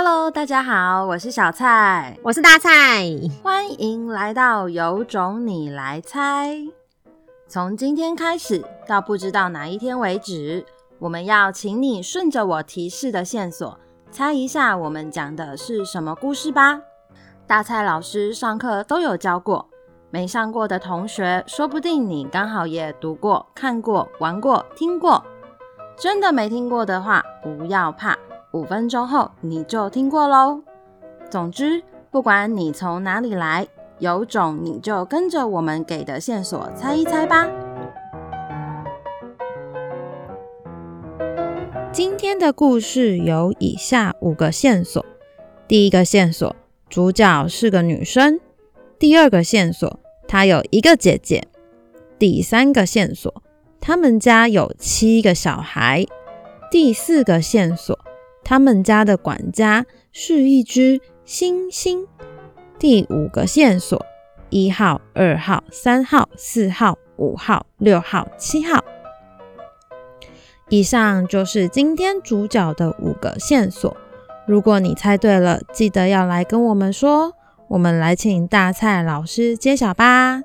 Hello，大家好，我是小蔡，我是大蔡，欢迎来到有种你来猜。从今天开始到不知道哪一天为止，我们要请你顺着我提示的线索，猜一下我们讲的是什么故事吧。大蔡老师上课都有教过，没上过的同学，说不定你刚好也读过、看过、玩过、听过。真的没听过的话，不要怕。五分钟后你就听过喽。总之，不管你从哪里来，有种你就跟着我们给的线索猜一猜吧。今天的故事有以下五个线索：第一个线索，主角是个女生；第二个线索，她有一个姐姐；第三个线索，他们家有七个小孩；第四个线索。他们家的管家是一只猩猩。第五个线索：一号、二号、三号、四号、五号、六号、七号。以上就是今天主角的五个线索。如果你猜对了，记得要来跟我们说。我们来请大蔡老师揭晓吧。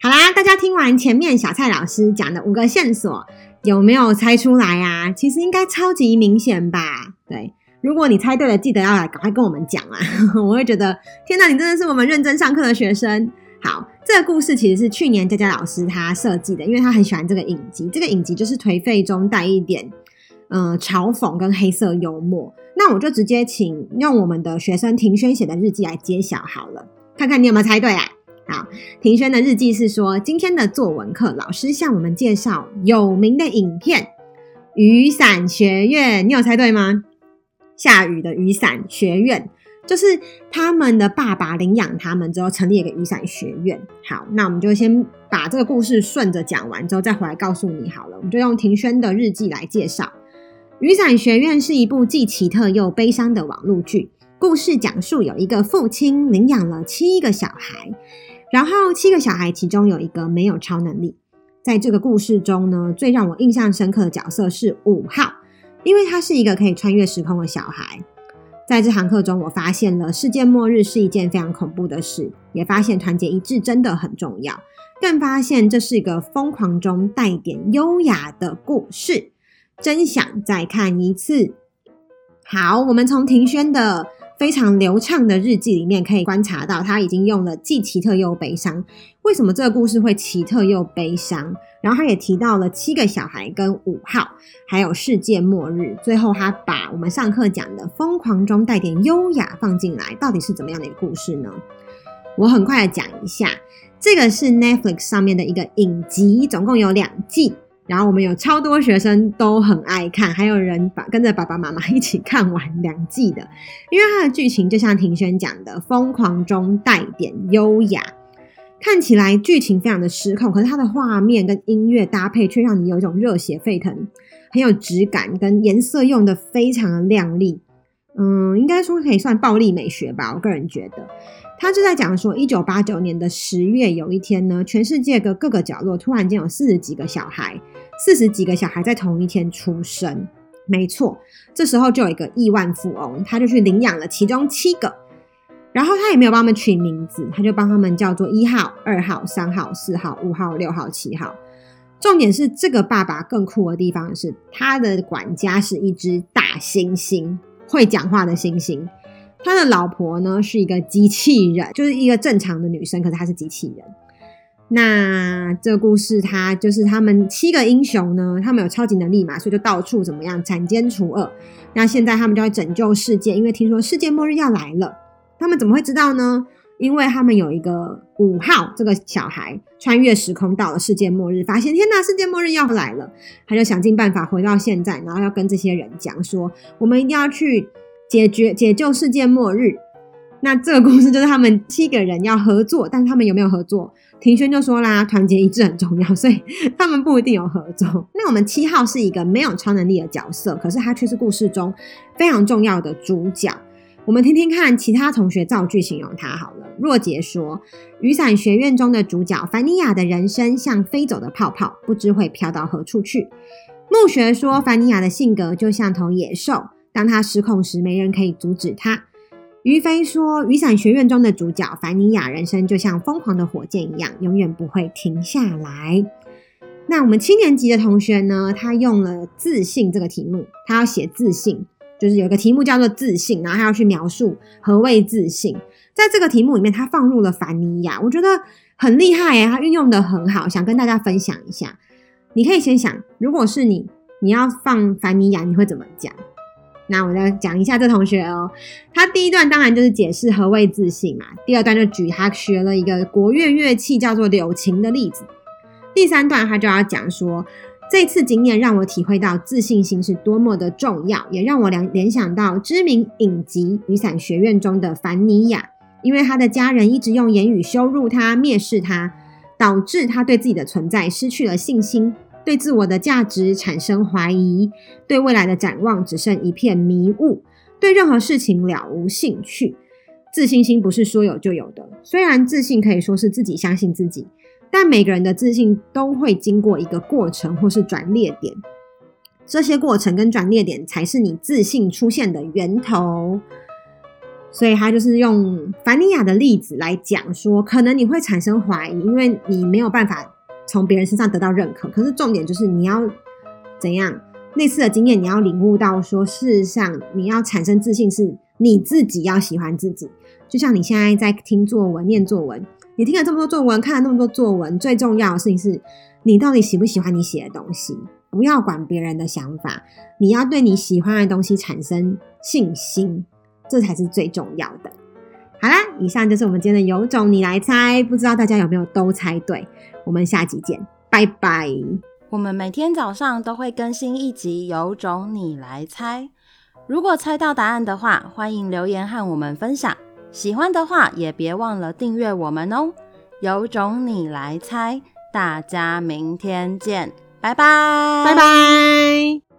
好啦，大家听完前面小蔡老师讲的五个线索。有没有猜出来啊？其实应该超级明显吧？对，如果你猜对了，记得要来赶快跟我们讲啊！我会觉得，天哪，你真的是我们认真上课的学生。好，这个故事其实是去年佳佳老师他设计的，因为他很喜欢这个影集。这个影集就是颓废中带一点嗯、嘲讽跟黑色幽默。那我就直接请用我们的学生庭轩写的日记来揭晓好了，看看你有没有猜对啊？好，庭轩的日记是说，今天的作文课，老师向我们介绍有名的影片《雨伞学院》，你有猜对吗？下雨的雨伞学院，就是他们的爸爸领养他们之后，成立一个雨伞学院。好，那我们就先把这个故事顺着讲完之后，再回来告诉你好了。我们就用庭轩的日记来介绍《雨伞学院》是一部既奇特又悲伤的网络剧。故事讲述有一个父亲领养了七个小孩。然后七个小孩，其中有一个没有超能力。在这个故事中呢，最让我印象深刻的角色是五号，因为他是一个可以穿越时空的小孩。在这堂课中，我发现了世界末日是一件非常恐怖的事，也发现团结一致真的很重要，更发现这是一个疯狂中带点优雅的故事。真想再看一次。好，我们从庭轩的。非常流畅的日记里面可以观察到，他已经用了既奇特又悲伤。为什么这个故事会奇特又悲伤？然后他也提到了七个小孩跟五号，还有世界末日。最后他把我们上课讲的疯狂中带点优雅放进来，到底是怎么样的一个故事呢？我很快的讲一下，这个是 Netflix 上面的一个影集，总共有两季。然后我们有超多学生都很爱看，还有人把跟着爸爸妈妈一起看完两季的，因为它的剧情就像庭轩讲的，疯狂中带点优雅，看起来剧情非常的失控，可是它的画面跟音乐搭配却让你有一种热血沸腾，很有质感，跟颜色用的非常的亮丽，嗯，应该说可以算暴力美学吧，我个人觉得。他就在讲说，一九八九年的十月有一天呢，全世界的各个角落突然间有四十几个小孩，四十几个小孩在同一天出生。没错，这时候就有一个亿万富翁，他就去领养了其中七个，然后他也没有帮他们取名字，他就帮他们叫做一号、二号、三号、四号、五号、六号、七号。重点是这个爸爸更酷的地方是，他的管家是一只大猩猩，会讲话的猩猩。他的老婆呢是一个机器人，就是一个正常的女生，可是她是机器人。那这个故事，他就是他们七个英雄呢，他们有超级能力嘛，所以就到处怎么样铲奸除恶。那现在他们就要拯救世界，因为听说世界末日要来了。他们怎么会知道呢？因为他们有一个五号这个小孩穿越时空到了世界末日，发现天哪，世界末日要来了，他就想尽办法回到现在，然后要跟这些人讲说，我们一定要去。解决解救世界末日，那这个故事就是他们七个人要合作，但是他们有没有合作？庭轩就说啦，团结一致很重要，所以他们不一定有合作。那我们七号是一个没有超能力的角色，可是他却是故事中非常重要的主角。我们听听看其他同学造句形容他好了。若杰说，雨伞学院中的主角凡尼亚的人生像飞走的泡泡，不知会飘到何处去。木学说，凡尼亚的性格就像头野兽。当他失控时，没人可以阻止他。于飞说：“雨伞学院中的主角凡尼亚，人生就像疯狂的火箭一样，永远不会停下来。”那我们七年级的同学呢？他用了自信这个题目，他要写自信，就是有个题目叫做自信，然后他要去描述何谓自信。在这个题目里面，他放入了凡尼亚，我觉得很厉害耶，他运用得很好，想跟大家分享一下。你可以先想，如果是你，你要放凡尼亚，你会怎么讲？那我再讲一下这同学哦，他第一段当然就是解释何谓自信嘛，第二段就举他学了一个国乐乐器叫做柳琴的例子，第三段他就要讲说，这次经验让我体会到自信心是多么的重要，也让我联联想到知名影集《雨伞学院》中的凡妮亚，因为他的家人一直用言语羞辱他、蔑视他，导致他对自己的存在失去了信心。对自我的价值产生怀疑，对未来的展望只剩一片迷雾，对任何事情了无兴趣。自信心不是说有就有的，虽然自信可以说是自己相信自己，但每个人的自信都会经过一个过程或是转捩点，这些过程跟转捩点才是你自信出现的源头。所以他就是用凡尼亚的例子来讲说，可能你会产生怀疑，因为你没有办法。从别人身上得到认可，可是重点就是你要怎样？类似的经验，你要领悟到说，事实上你要产生自信，是你自己要喜欢自己。就像你现在在听作文、念作文，你听了这么多作文，看了那么多作文，最重要的事情是你到底喜不喜欢你写的东西？不要管别人的想法，你要对你喜欢的东西产生信心，这才是最重要的。好啦，以上就是我们今天的有种你来猜，不知道大家有没有都猜对？我们下集见，拜拜。我们每天早上都会更新一集《有种你来猜》，如果猜到答案的话，欢迎留言和我们分享。喜欢的话也别忘了订阅我们哦。有种你来猜，大家明天见，拜拜，拜拜。